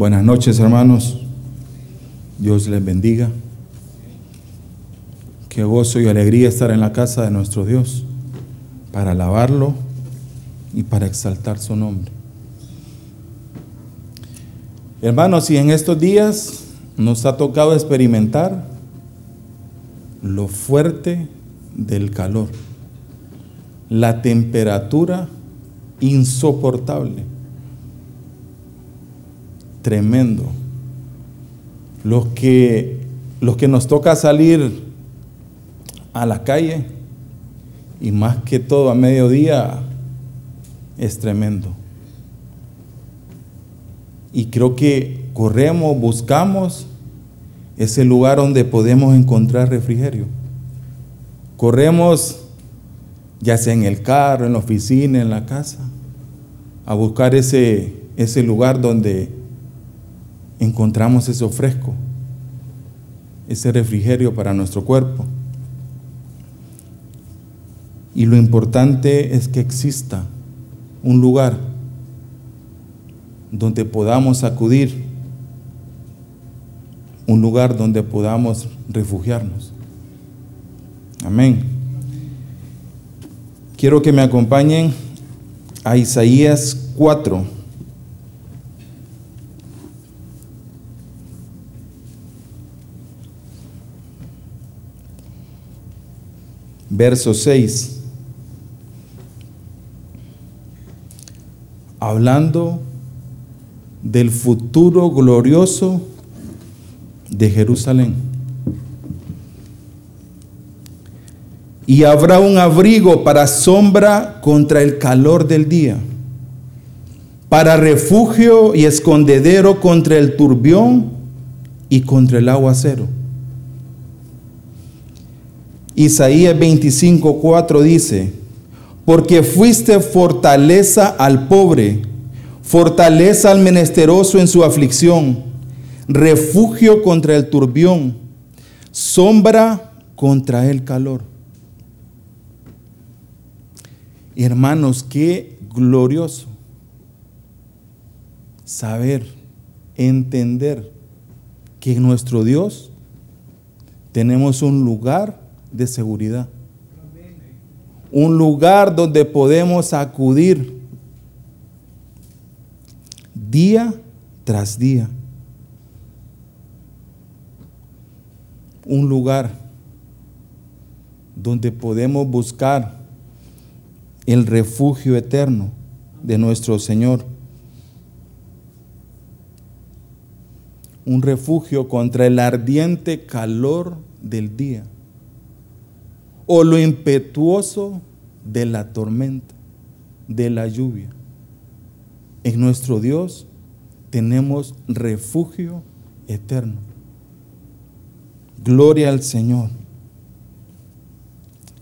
Buenas noches, hermanos. Dios les bendiga. Qué gozo y alegría estar en la casa de nuestro Dios para alabarlo y para exaltar su nombre. Hermanos, y en estos días nos ha tocado experimentar lo fuerte del calor, la temperatura insoportable, tremendo. Los que, los que nos toca salir a la calle y más que todo a mediodía es tremendo. Y creo que corremos, buscamos ese lugar donde podemos encontrar refrigerio. Corremos, ya sea en el carro, en la oficina, en la casa, a buscar ese, ese lugar donde encontramos ese fresco, ese refrigerio para nuestro cuerpo. Y lo importante es que exista un lugar donde podamos acudir, un lugar donde podamos refugiarnos. Amén. Quiero que me acompañen a Isaías 4. Verso 6. hablando del futuro glorioso de Jerusalén. Y habrá un abrigo para sombra contra el calor del día, para refugio y escondedero contra el turbión y contra el aguacero. Isaías 25:4 dice, porque fuiste fortaleza al pobre, fortaleza al menesteroso en su aflicción, refugio contra el turbión, sombra contra el calor. Hermanos, qué glorioso saber, entender que nuestro Dios tenemos un lugar de seguridad un lugar donde podemos acudir día tras día. Un lugar donde podemos buscar el refugio eterno de nuestro Señor. Un refugio contra el ardiente calor del día o lo impetuoso de la tormenta, de la lluvia. En nuestro Dios tenemos refugio eterno. Gloria al Señor.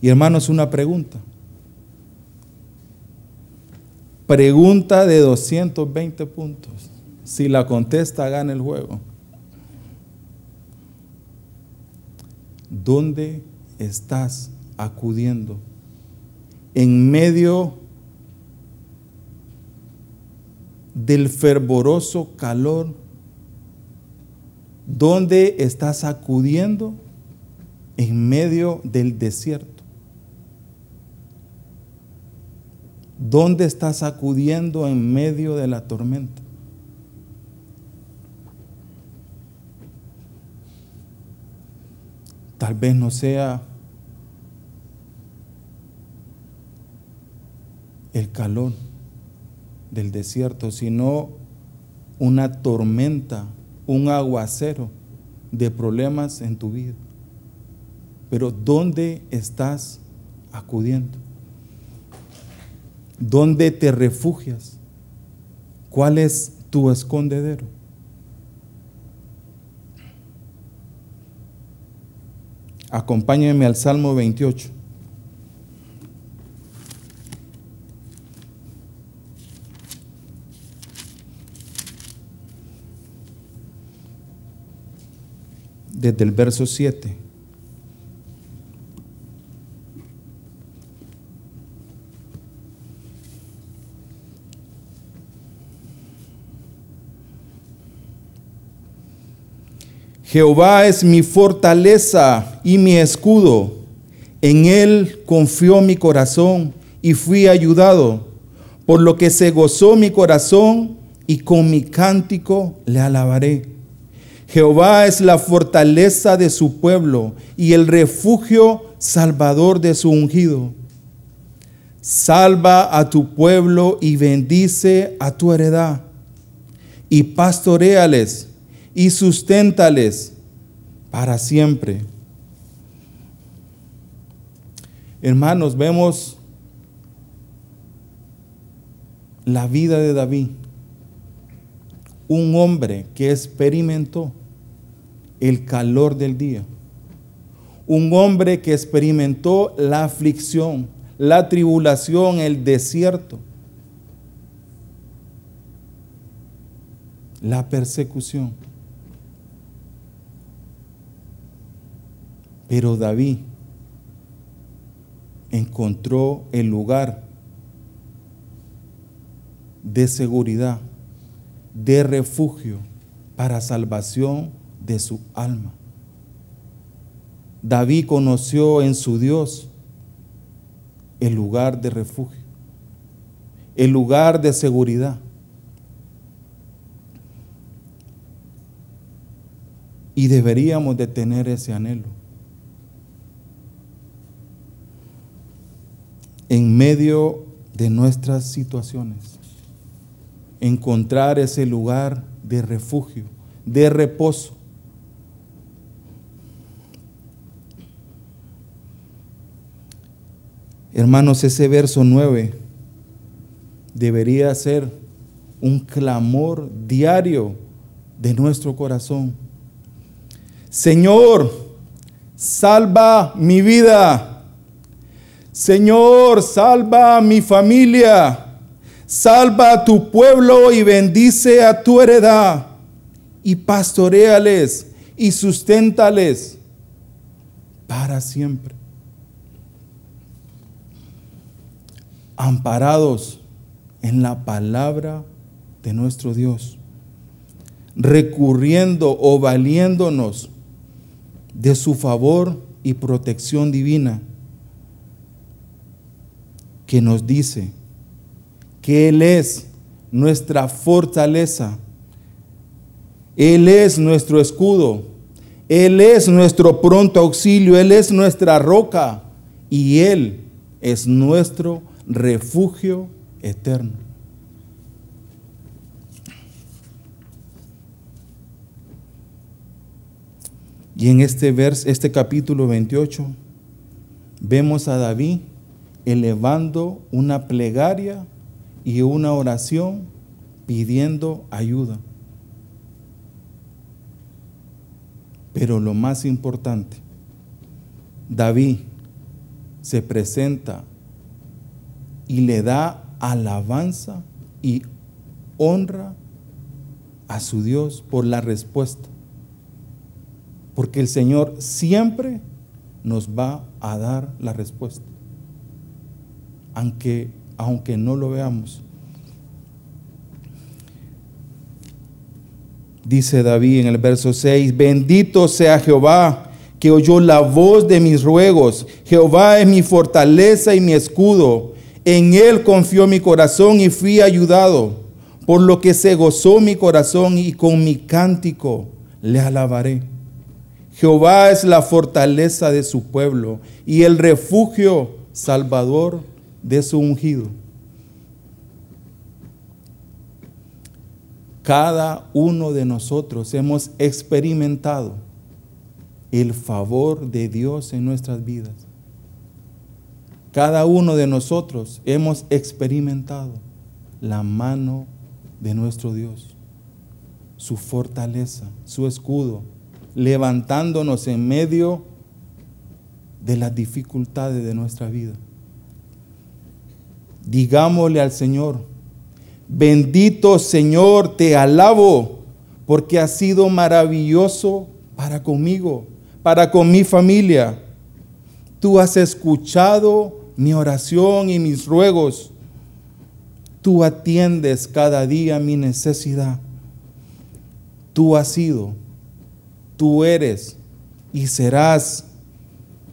Y hermanos, una pregunta. Pregunta de 220 puntos. Si la contesta, gana el juego. ¿Dónde estás acudiendo en medio del fervoroso calor, ¿dónde estás acudiendo? En medio del desierto. ¿Dónde estás acudiendo en medio de la tormenta? Tal vez no sea el calor del desierto, sino una tormenta, un aguacero de problemas en tu vida. Pero ¿dónde estás acudiendo? ¿Dónde te refugias? ¿Cuál es tu escondedero? Acompáñame al Salmo 28. Desde el verso 7. Jehová es mi fortaleza y mi escudo. En él confió mi corazón y fui ayudado, por lo que se gozó mi corazón y con mi cántico le alabaré. Jehová es la fortaleza de su pueblo y el refugio salvador de su ungido. Salva a tu pueblo y bendice a tu heredad, y pastoreales y susténtales para siempre. Hermanos, vemos la vida de David, un hombre que experimentó el calor del día, un hombre que experimentó la aflicción, la tribulación, el desierto, la persecución. Pero David encontró el lugar de seguridad, de refugio para salvación de su alma. David conoció en su Dios el lugar de refugio, el lugar de seguridad. Y deberíamos de tener ese anhelo. En medio de nuestras situaciones, encontrar ese lugar de refugio, de reposo. Hermanos, ese verso 9 debería ser un clamor diario de nuestro corazón. Señor, salva mi vida. Señor, salva mi familia. Salva a tu pueblo y bendice a tu heredad. Y pastoreales y susténtales para siempre. amparados en la palabra de nuestro Dios, recurriendo o valiéndonos de su favor y protección divina, que nos dice Él es nuestra fortaleza, Él es nuestro escudo, Él es nuestro pronto auxilio, Él es nuestra roca. Y Él es nuestro refugio eterno. Y en este verso, este capítulo 28, vemos a David elevando una plegaria y una oración pidiendo ayuda. Pero lo más importante, David se presenta y le da alabanza y honra a su Dios por la respuesta. Porque el Señor siempre nos va a dar la respuesta. Aunque, aunque no lo veamos. Dice David en el verso 6, bendito sea Jehová que oyó la voz de mis ruegos. Jehová es mi fortaleza y mi escudo. En Él confió mi corazón y fui ayudado, por lo que se gozó mi corazón y con mi cántico le alabaré. Jehová es la fortaleza de su pueblo y el refugio salvador de su ungido. Cada uno de nosotros hemos experimentado el favor de Dios en nuestras vidas. Cada uno de nosotros hemos experimentado la mano de nuestro Dios, su fortaleza, su escudo, levantándonos en medio de las dificultades de nuestra vida. Digámosle al Señor, bendito Señor, te alabo, porque has sido maravilloso para conmigo, para con mi familia. Tú has escuchado mi oración y mis ruegos. Tú atiendes cada día mi necesidad. Tú has sido tú eres y serás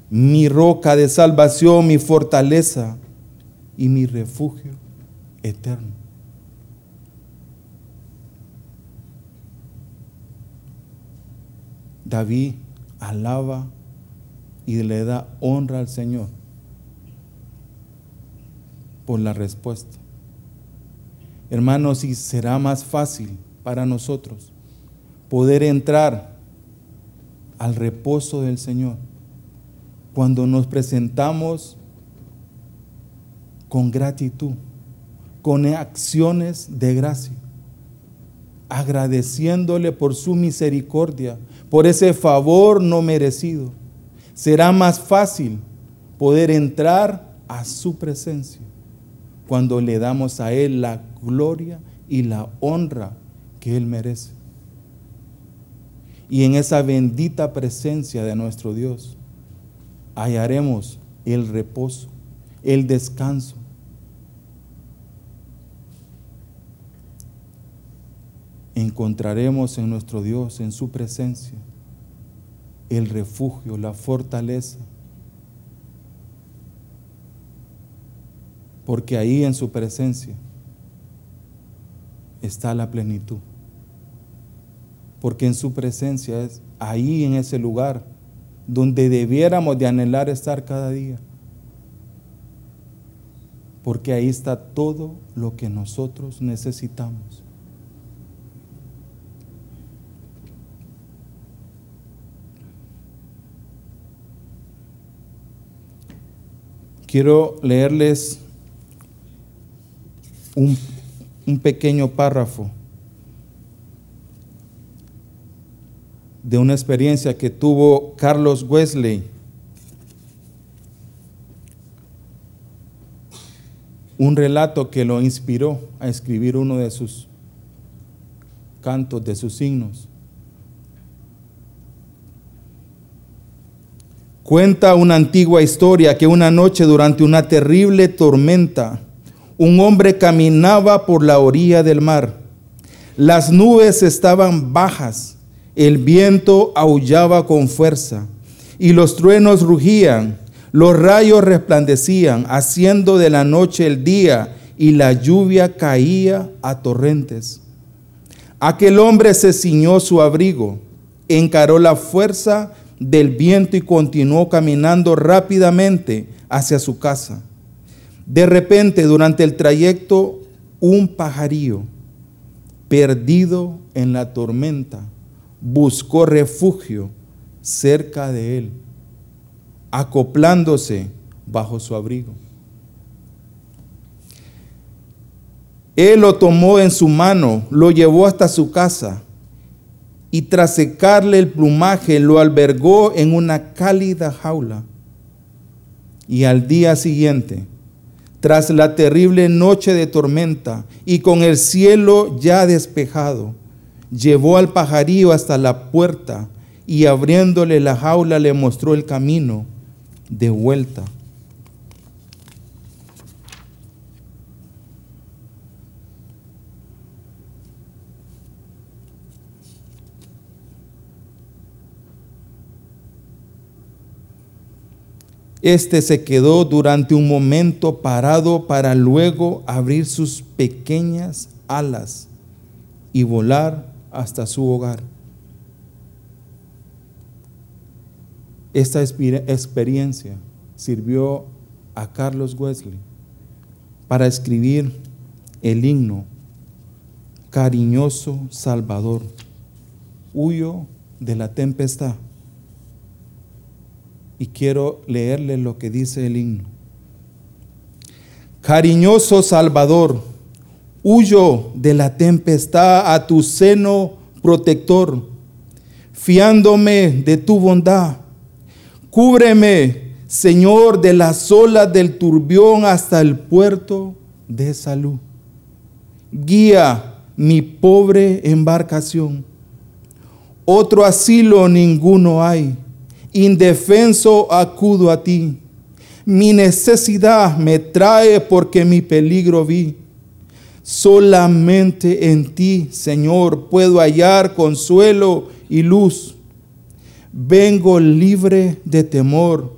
mi roca de salvación, mi fortaleza y mi refugio eterno. David alaba y le da honra al Señor por la respuesta. Hermanos, y será más fácil para nosotros poder entrar al reposo del Señor cuando nos presentamos con gratitud, con acciones de gracia, agradeciéndole por su misericordia, por ese favor no merecido. Será más fácil poder entrar a su presencia cuando le damos a Él la gloria y la honra que Él merece. Y en esa bendita presencia de nuestro Dios hallaremos el reposo, el descanso. Encontraremos en nuestro Dios, en su presencia, el refugio, la fortaleza porque ahí en su presencia está la plenitud. Porque en su presencia es ahí en ese lugar donde debiéramos de anhelar estar cada día. Porque ahí está todo lo que nosotros necesitamos. Quiero leerles un, pequeño párrafo de una experiencia que tuvo Carlos Wesley. Un relato que lo inspiró a escribir uno de sus cantos, de sus signos. Cuenta una antigua historia que una noche durante una terrible tormenta, un hombre caminaba por la orilla del mar. Las nubes estaban bajas, el viento aullaba con fuerza y los truenos rugían, los rayos resplandecían, haciendo de la noche el día y la lluvia caía a torrentes. Aquel hombre se ciñó su abrigo, encaró la fuerza del viento y continuó caminando rápidamente hacia su casa. De repente, durante el trayecto, un pajarillo, perdido en la tormenta, buscó refugio cerca de él, acoplándose bajo su abrigo. Él lo tomó en su mano, lo llevó hasta su casa y tras secarle el plumaje lo albergó en una cálida jaula. Y al día siguiente, tras la terrible noche de tormenta y con el cielo ya despejado, llevó al pajarillo hasta la puerta y abriéndole la jaula le mostró el camino de vuelta. Este se quedó durante un momento parado para luego abrir sus pequeñas alas y volar hasta su hogar. Esta experiencia sirvió a Carlos Wesley para escribir el himno Cariñoso Salvador, huyo de la tempestad y quiero leerle lo que dice el himno. Cariñoso Salvador, huyo de la tempestad a tu seno protector, fiándome de tu bondad. Cúbreme, Señor, de las olas del turbión hasta el puerto de salud. Guía mi pobre embarcación. Otro asilo ninguno hay indefenso acudo a ti. Mi necesidad me trae porque mi peligro vi. Solamente en ti, Señor, puedo hallar consuelo y luz. Vengo libre de temor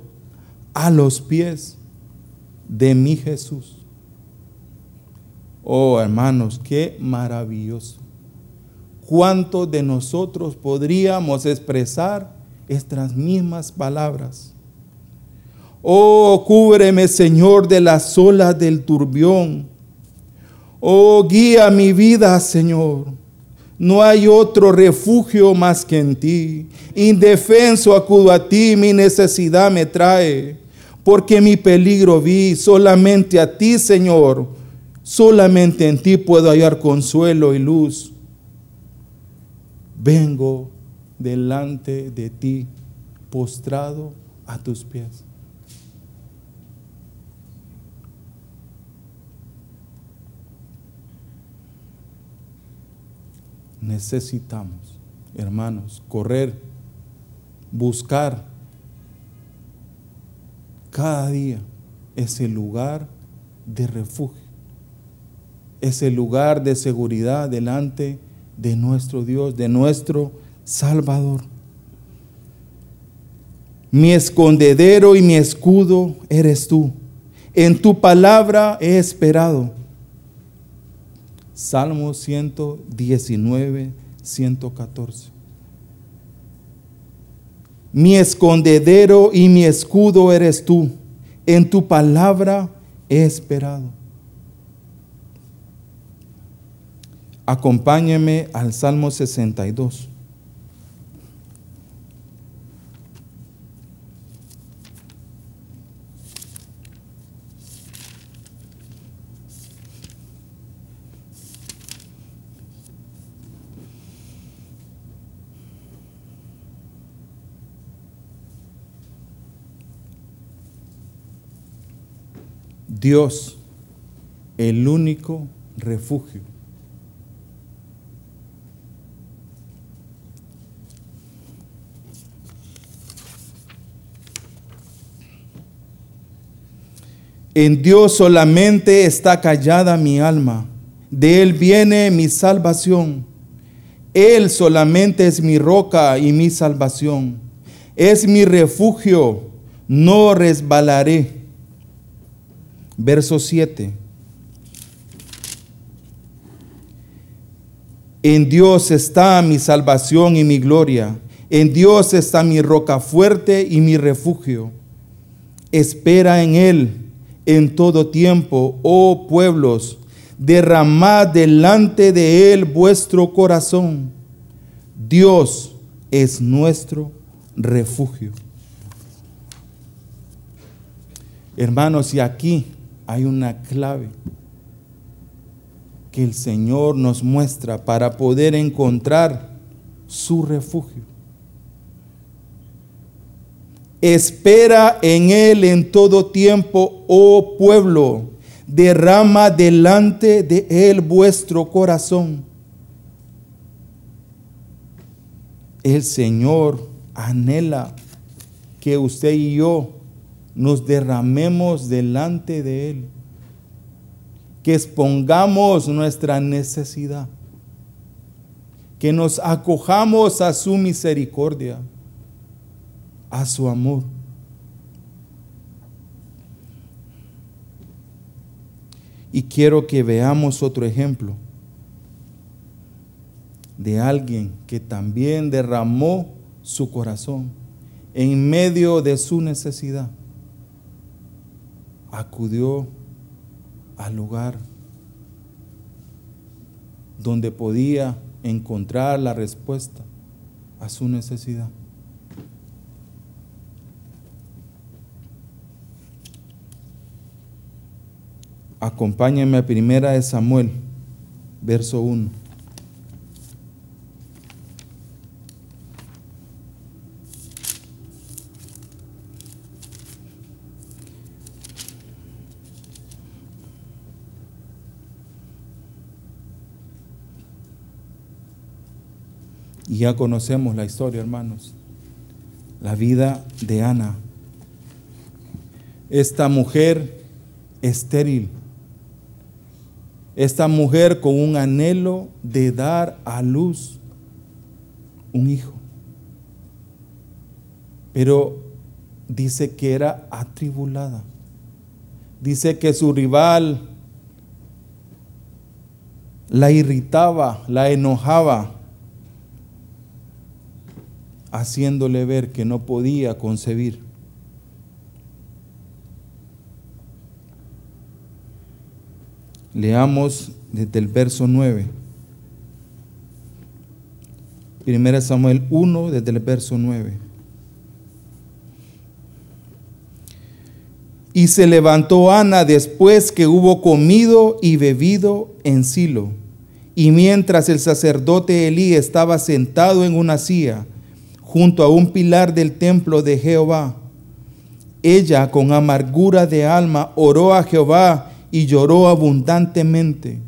a los pies de mi Jesús. Oh hermanos, qué maravilloso. ¿Cuántos de nosotros podríamos expresar estas mismas palabras? Oh, cúbreme, Señor, de las olas del turbión. Oh, guía mi vida, Señor. No hay otro refugio más que en ti. Indefenso acudo a ti, mi necesidad me trae. Porque mi peligro vi solamente a ti, Señor. Solamente en ti puedo hallar consuelo y luz. Vengo delante de ti, postrado a tus pies. Necesitamos, hermanos, correr, buscar cada día ese lugar de refugio, ese lugar de seguridad delante de nuestro Dios, de nuestro Salvador. Mi escondedero y mi escudo eres tú. En tu palabra he esperado. Salmo 119, 114. Mi escondedero y mi escudo eres tú. En tu palabra he esperado. Acompáñeme al Salmo 62. Dios, el único refugio. En Dios solamente está callada mi alma, de Él viene mi salvación. Él solamente es mi roca y mi salvación. Es mi refugio, no resbalaré. Verso 7. En Dios está mi salvación y mi gloria. En Dios está mi roca fuerte y mi refugio. Espera en Él en todo tiempo, oh pueblos. Derramad delante de Él vuestro corazón. Dios es nuestro refugio. Hermanos, y aquí hay una clave que el Señor nos muestra para poder encontrar su refugio. Espera en Él en todo tiempo, oh pueblo. Derrama delante de Él vuestro corazón. El Señor anhela que usted y yo nos derramemos delante de Él, que expongamos nuestra necesidad, que nos acojamos a su misericordia, a su amor. Y quiero que veamos otro ejemplo de alguien que también derramó su corazón en medio de su necesidad acudió al lugar donde podía encontrar la respuesta a su necesidad. Acompáñenme a primera de Samuel, verso 1. Ya conocemos la historia, hermanos. La vida de Ana. Esta mujer estéril. Esta mujer con un anhelo de dar a luz un hijo. pero dice que era atribulada. Dice que su rival la irritaba, la enojaba, haciéndole ver que no podía concebir. Leamos desde el verso 9. Primera Samuel 1, desde el verso 9. Y se levantó Ana después que hubo comido y bebido en Silo. Y mientras el sacerdote Elí estaba sentado en una silla junto a un pilar del templo de Jehová, ella con amargura de alma oró a Jehová y lloró abundantemente.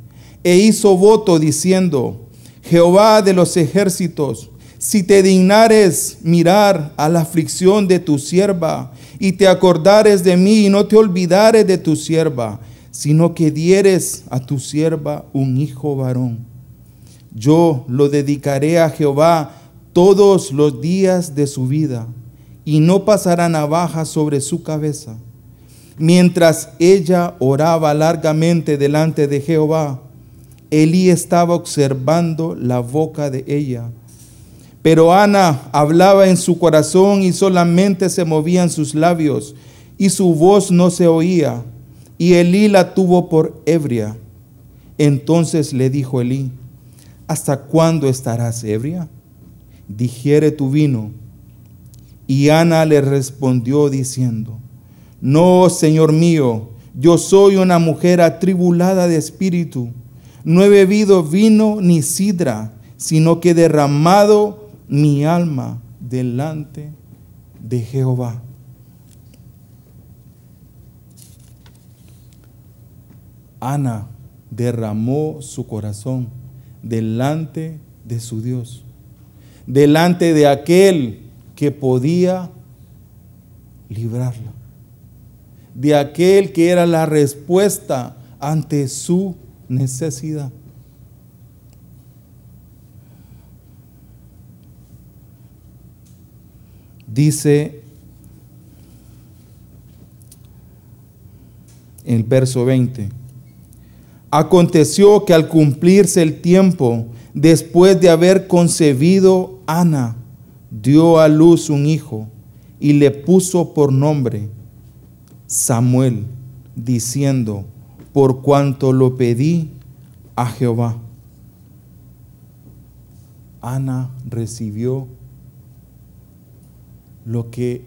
E hizo voto diciendo, Jehová de los ejércitos, si te dignares mirar a la aflicción de tu sierva y te acordares de mí y no te olvidares de tu sierva, sino que dieres a tu sierva un hijo varón. Yo lo dedicaré a Jehová todos los días de su vida y no pasará navaja sobre su cabeza Mientras ella oraba largamente delante de Jehová, Elí estaba observando la boca de ella. Pero Ana hablaba en su corazón y solamente se movían sus labios y su voz no se oía. Y Elí la tuvo por ebria. Entonces le dijo Elí, ¿hasta cuándo estarás ebria? Digiere tu vino. Y Ana le respondió diciendo, no, Señor mío, yo soy una mujer atribulada de espíritu. No he bebido vino ni sidra, sino que he derramado mi alma delante de Jehová. Ana derramó su corazón delante de su Dios, delante de aquel que podía librarla de aquel que era la respuesta ante su necesidad. Dice el verso 20, aconteció que al cumplirse el tiempo, después de haber concebido Ana, dio a luz un hijo y le puso por nombre Samuel, diciendo, por cuanto lo pedí a Jehová. Ana recibió lo que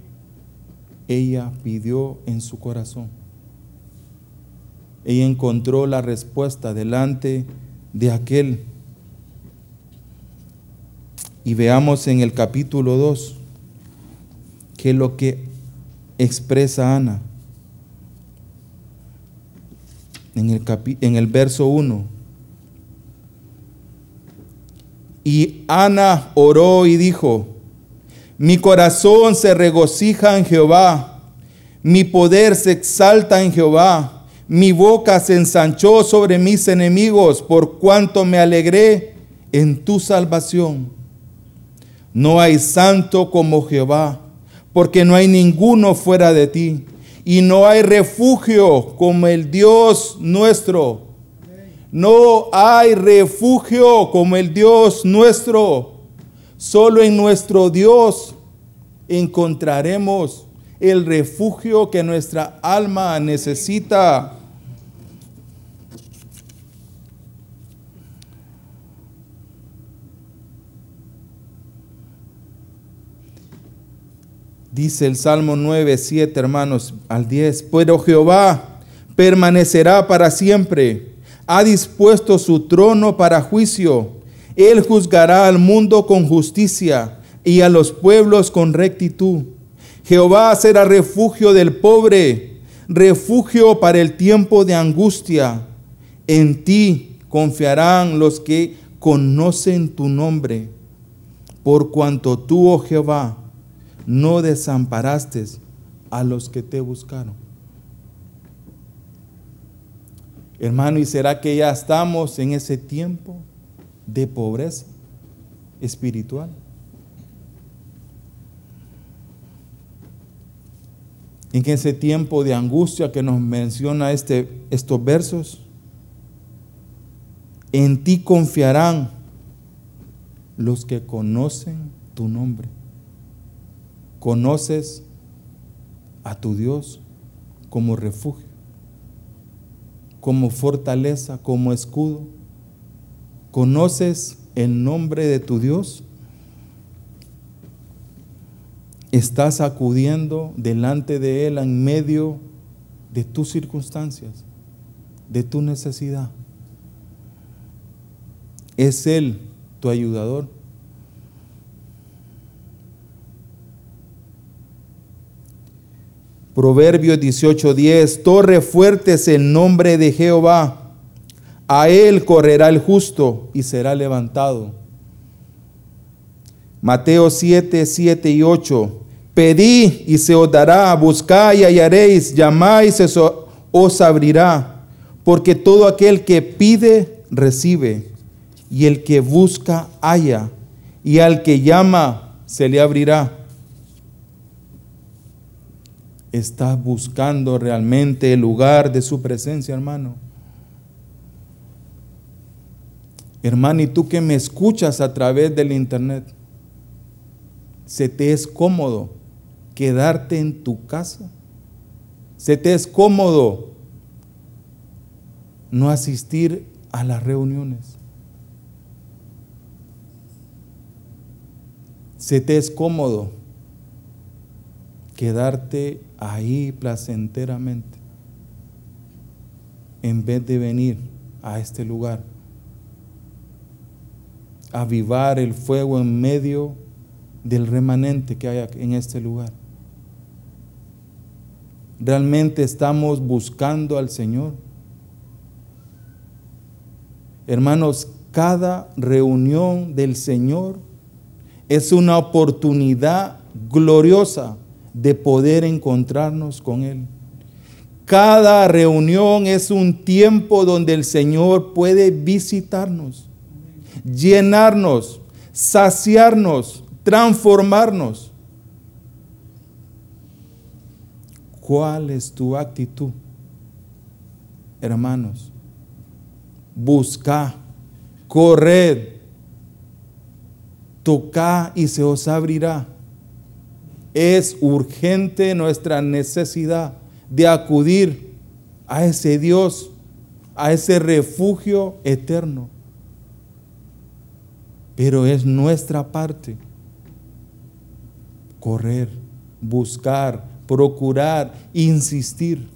ella pidió en su corazón. Ella encontró la respuesta delante de aquel. Y veamos en el capítulo 2 que lo que expresa Ana. en el, en el verso 1. Y Ana oró y dijo, mi corazón se regocija en Jehová, mi poder se exalta en Jehová, mi boca se ensanchó sobre mis enemigos por cuanto me alegré en tu salvación. No hay santo como Jehová, porque no hay ninguno fuera de ti y no hay refugio como el Dios nuestro. No hay refugio como el Dios nuestro. Solo en nuestro Dios encontraremos el refugio que nuestra alma necesita. Dice el Salmo 9, 7, hermanos, al 10. Pero Jehová permanecerá para siempre. Ha dispuesto su trono para juicio. Él juzgará al mundo con justicia y a los pueblos con rectitud. Jehová será refugio del pobre, refugio para el tiempo de angustia. En ti confiarán los que conocen tu nombre, por cuanto tú, oh Jehová, no desamparaste a los que te buscaron. Hermano, ¿y será que ya estamos en ese tiempo de pobreza espiritual? en ese tiempo de angustia que nos menciona este, estos versos, en ti confiarán los que conocen tu nombre. Conoces a tu Dios como refugio, como fortaleza, como escudo. ¿Conoces el nombre de tu Dios? estás acudiendo delante de Él en medio de tus circunstancias, de tu necesidad. Es Él tu ayudador. Proverbios 18:10, torre fuerte es el nombre de Jehová, a Él correrá el justo y será levantado. Mateo 7, 7 y 8, Pedí y se os dará, buscáis y hallaréis, llamáis y se os abrirá, porque todo aquel que pide, recibe, y el que busca, halla, y al que llama, se le abrirá. ¿Estás buscando realmente el lugar de su presencia, hermano? Hermano, y tú que me escuchas a través del internet, ¿se te es cómodo quedarte en tu casa. Se te es cómodo no asistir a las reuniones. Se te es cómodo quedarte ahí placenteramente en vez de venir a este lugar, avivar el fuego en medio del remanente que hay en este lugar. ¿Realmente estamos buscando al Señor? Hermanos, cada reunión del Señor es una oportunidad gloriosa de poder encontrarnos con Él. Cada reunión es un tiempo donde el Señor puede visitarnos, llenarnos, saciarnos, transformarnos. ¿Cuál es tu actitud? Hermanos, busca, corred, toca y se os abrirá. Es urgente nuestra necesidad de acudir a ese Dios, a ese refugio eterno. Pero es nuestra parte correr, buscar, procurar, insistir.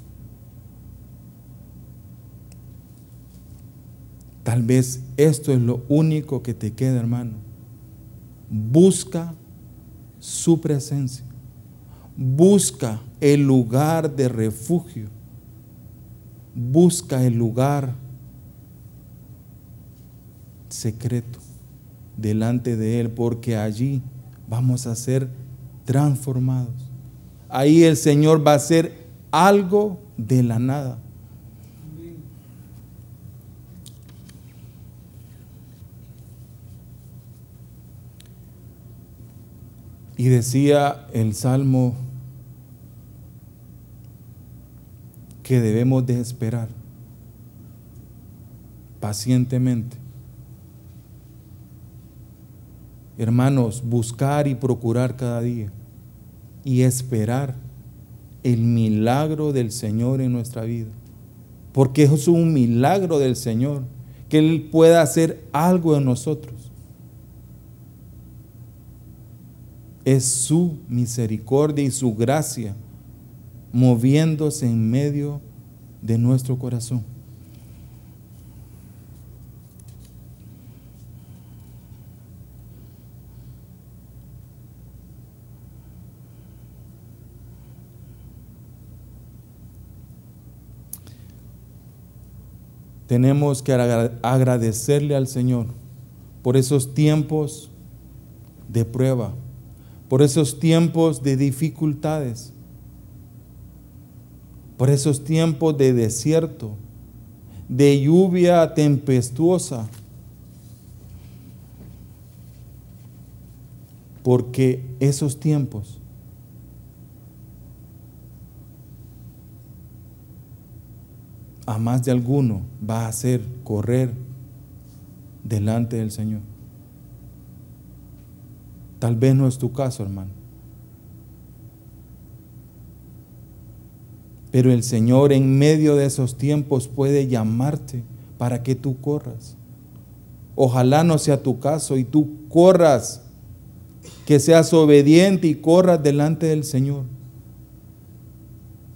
Tal vez esto es lo único que te queda, hermano. Busca su presencia. Busca el lugar de refugio. Busca el lugar secreto delante de Él, porque allí vamos a ser transformados ahí el Señor va a hacer algo de la nada. Y decía el Salmo que debemos de esperar pacientemente. Hermanos, buscar y procurar cada día y esperar el milagro del Señor en nuestra vida. Porque es un milagro del Señor, que Él pueda hacer algo en nosotros. Es su misericordia y su gracia moviéndose en medio de nuestro corazón. tenemos que agradecerle al Señor por esos tiempos de prueba, por esos tiempos de dificultades, por esos tiempos de desierto, de lluvia tempestuosa, porque esos tiempos a más de alguno va a hacer correr delante del Señor. Tal vez no es tu caso, hermano. Pero el Señor en medio de esos tiempos puede llamarte para que tú corras. Ojalá no sea tu caso y tú corras, que seas obediente y corras delante del Señor.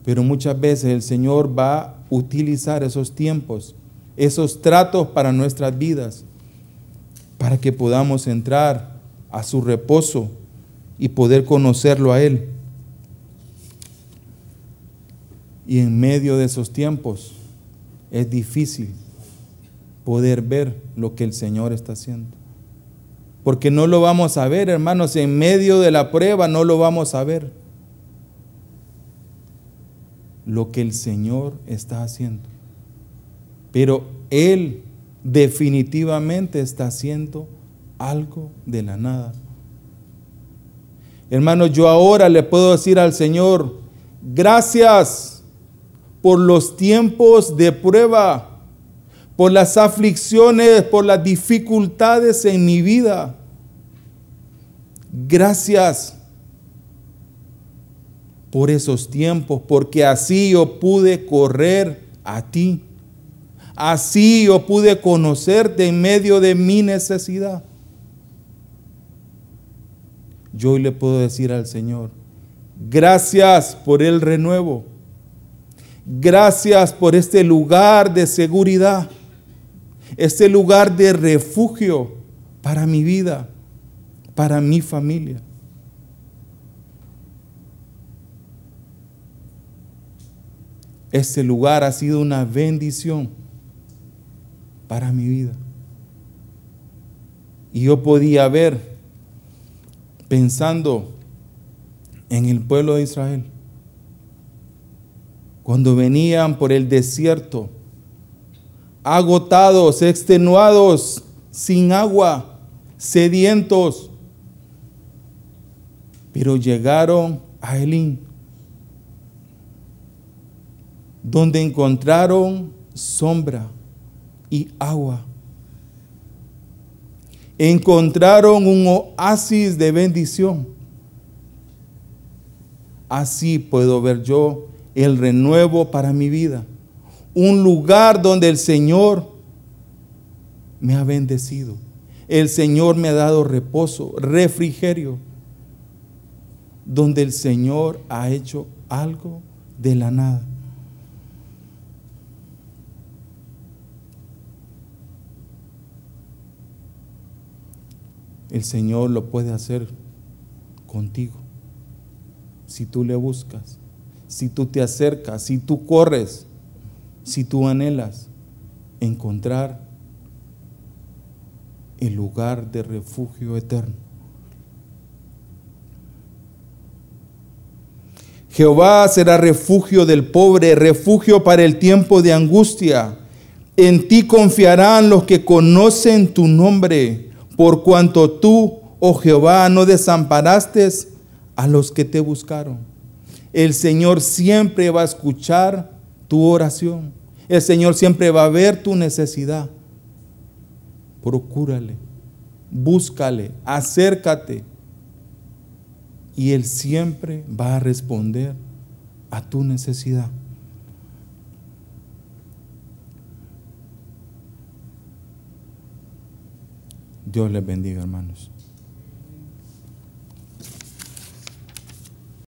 Pero muchas veces el Señor va a utilizar esos tiempos, esos tratos para nuestras vidas, para que podamos entrar a su reposo y poder conocerlo a Él. Y en medio de esos tiempos es difícil poder ver lo que el Señor está haciendo. Porque no lo vamos a ver, hermanos, en medio de la prueba no lo vamos a ver. Lo que el Señor está haciendo. Pero Él definitivamente está haciendo algo de la nada. Hermanos, yo ahora le puedo decir al Señor, gracias por los tiempos de prueba por las aflicciones, por las dificultades en mi vida. Gracias por esos tiempos, porque así yo pude correr a ti. Así yo pude conocerte en medio de mi necesidad. Yo hoy le puedo decir al Señor, gracias por el renuevo. Gracias por este lugar de seguridad este lugar de refugio para mi vida, para mi familia. Este lugar ha sido una bendición para mi vida. Y yo podía ver, pensando en el pueblo de Israel, cuando venían por el desierto, agotados, extenuados, sin agua, sedientos. Pero llegaron a Elín, donde encontraron sombra y agua. Encontraron un oasis de bendición. Así puedo ver yo el renuevo para mi vida un lugar donde el Señor me ha bendecido. El Señor me ha dado reposo, refrigerio, donde el Señor ha hecho algo de la nada. El Señor lo puede hacer contigo. Si tú le buscas, si tú te acercas, si tú corres si tú anhelas encontrar el lugar de refugio eterno. Jehová será refugio del pobre, refugio para el tiempo de angustia. En ti confiarán los que conocen tu nombre, por cuanto tú, oh Jehová, no desamparaste a los que te buscaron. El Señor siempre va a escuchar tu oración. El Señor siempre va a ver tu necesidad. Procúrale, búscale, acércate. Y Él siempre va a responder a tu necesidad. Dios les bendiga, hermanos.